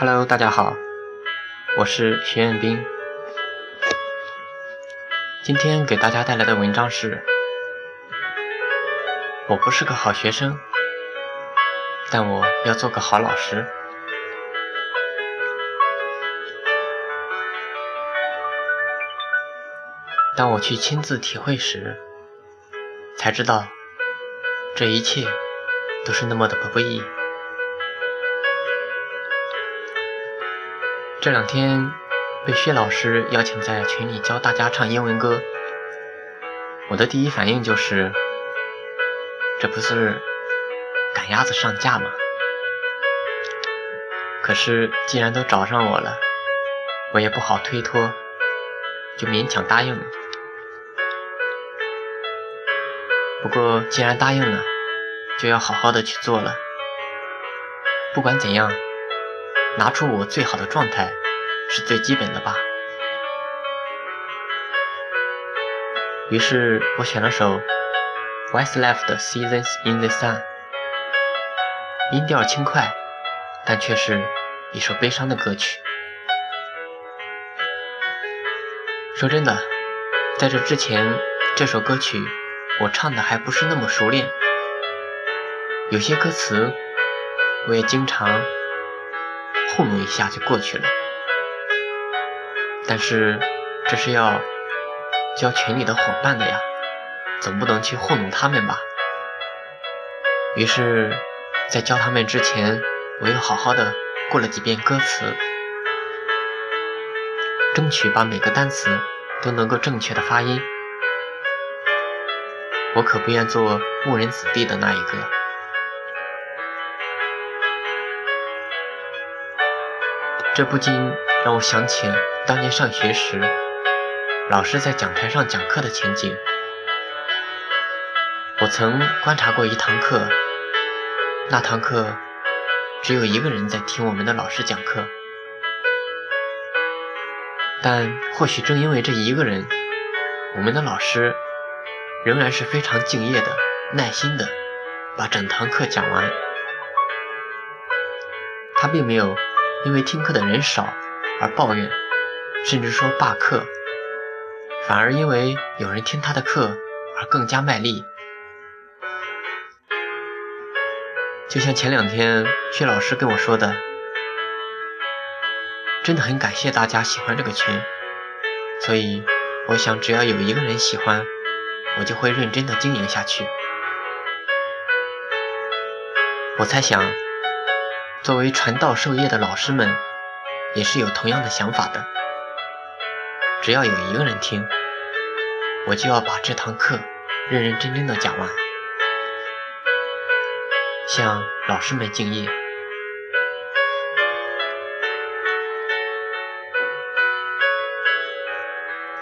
Hello，大家好，我是徐彦斌。今天给大家带来的文章是：我不是个好学生，但我要做个好老师。当我去亲自体会时，才知道这一切都是那么的不易。这两天被薛老师邀请在群里教大家唱英文歌，我的第一反应就是，这不是赶鸭子上架吗？可是既然都找上我了，我也不好推脱，就勉强答应了。不过既然答应了，就要好好的去做了。不管怎样。拿出我最好的状态是最基本的吧。于是我选了首 Westlife 的 Seasons in the Sun，音调轻快，但却是一首悲伤的歌曲。说真的，在这之前，这首歌曲我唱的还不是那么熟练，有些歌词我也经常。糊弄一下就过去了，但是这是要教群里的伙伴的呀，总不能去糊弄他们吧？于是，在教他们之前，我又好好的过了几遍歌词，争取把每个单词都能够正确的发音。我可不愿做误人子弟的那一个。这不禁让我想起当年上学时，老师在讲台上讲课的情景。我曾观察过一堂课，那堂课只有一个人在听我们的老师讲课，但或许正因为这一个人，我们的老师仍然是非常敬业的、耐心的把整堂课讲完。他并没有。因为听课的人少而抱怨，甚至说罢课，反而因为有人听他的课而更加卖力。就像前两天薛老师跟我说的，真的很感谢大家喜欢这个群，所以我想只要有一个人喜欢，我就会认真的经营下去。我猜想。作为传道授业的老师们，也是有同样的想法的。只要有一个人听，我就要把这堂课认认真真的讲完，向老师们敬业。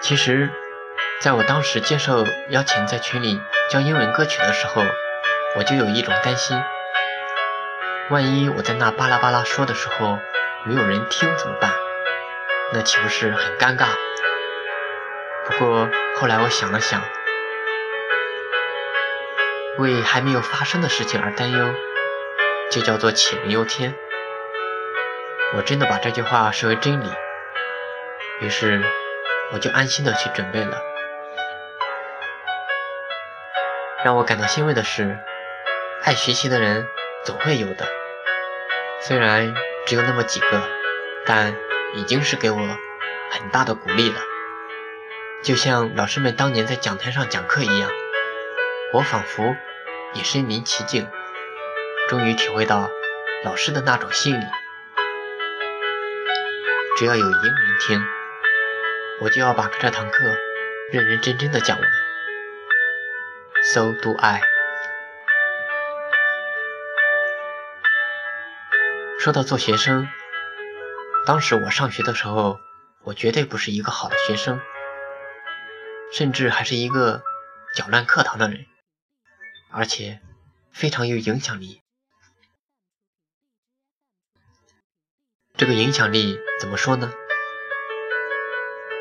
其实，在我当时接受邀请在群里教英文歌曲的时候，我就有一种担心。万一我在那巴拉巴拉说的时候没有人听怎么办？那岂不是很尴尬？不过后来我想了想，为还没有发生的事情而担忧，就叫做杞人忧天。我真的把这句话视为真理，于是我就安心的去准备了。让我感到欣慰的是，爱学习的人总会有的。虽然只有那么几个，但已经是给我很大的鼓励了。就像老师们当年在讲台上讲课一样，我仿佛也身临其境，终于体会到老师的那种心理。只要有一个人听，我就要把这堂课认认真真的讲完。So do I。说到做学生，当时我上学的时候，我绝对不是一个好的学生，甚至还是一个搅乱课堂的人，而且非常有影响力。这个影响力怎么说呢？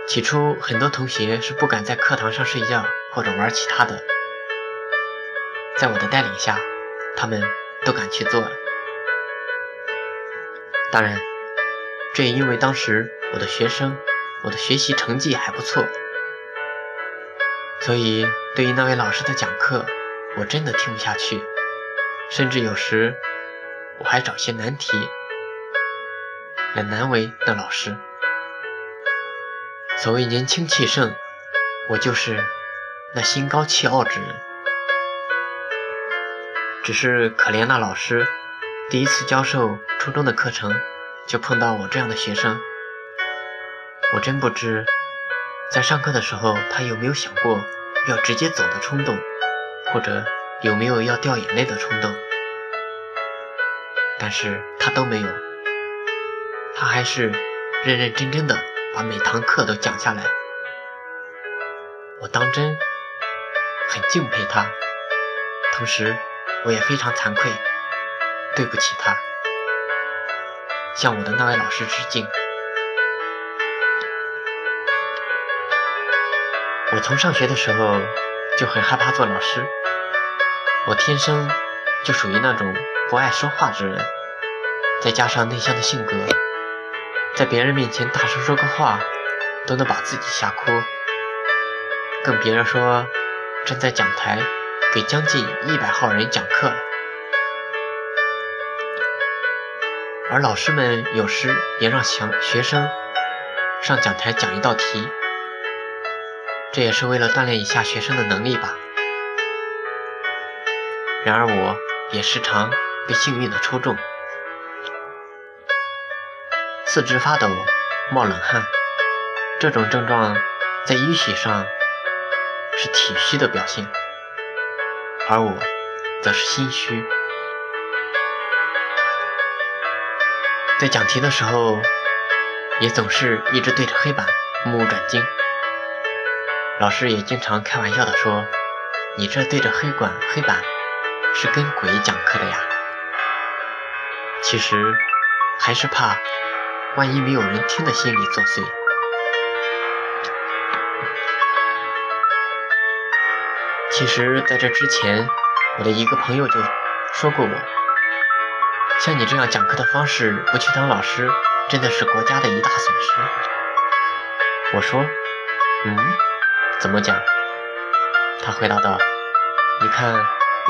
起初很多同学是不敢在课堂上睡觉或者玩其他的，在我的带领下，他们都敢去做了。当然，这也因为当时我的学生，我的学习成绩还不错，所以对于那位老师的讲课，我真的听不下去，甚至有时我还找些难题来难为那老师。所谓年轻气盛，我就是那心高气傲之人。只是可怜那老师，第一次教授初中的课程，就碰到我这样的学生。我真不知，在上课的时候，他有没有想过要直接走的冲动，或者有没有要掉眼泪的冲动。但是他都没有，他还是认认真真的。把每堂课都讲下来，我当真很敬佩他，同时我也非常惭愧，对不起他，向我的那位老师致敬。我从上学的时候就很害怕做老师，我天生就属于那种不爱说话之人，再加上内向的性格。在别人面前大声说个话，都能把自己吓哭，更别说站在讲台给将近一百号人讲课了。而老师们有时也让想学生上讲台讲一道题，这也是为了锻炼一下学生的能力吧。然而，我也时常被幸运的抽中。四肢发抖、冒冷汗，这种症状在医学上是体虚的表现，而我则是心虚。在讲题的时候，也总是一直对着黑板目不转睛。老师也经常开玩笑的说：“你这对着黑管黑板，是跟鬼讲课的呀。”其实还是怕。万一没有人听的心理作祟。其实，在这之前，我的一个朋友就说过我，像你这样讲课的方式，不去当老师，真的是国家的一大损失。我说，嗯，怎么讲？他回答道：“你看，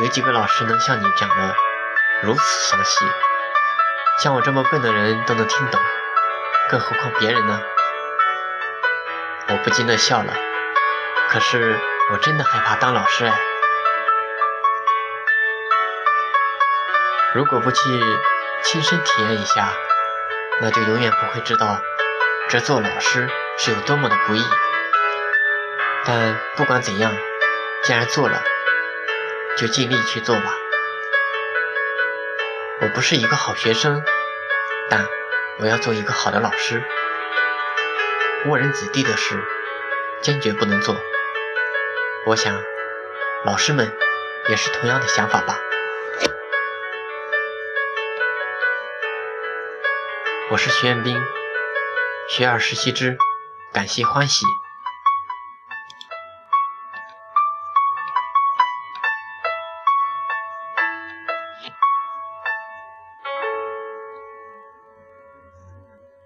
有几个老师能像你讲的如此详细，像我这么笨的人都能听懂。”更何况别人呢？我不禁的笑了。可是我真的害怕当老师哎。如果不去亲身体验一下，那就永远不会知道这做老师是有多么的不易。但不管怎样，既然做了，就尽力去做吧。我不是一个好学生，但。我要做一个好的老师，误人子弟的事坚决不能做。我想，老师们也是同样的想法吧。我是徐彦斌，学而时习之，感谢欢喜。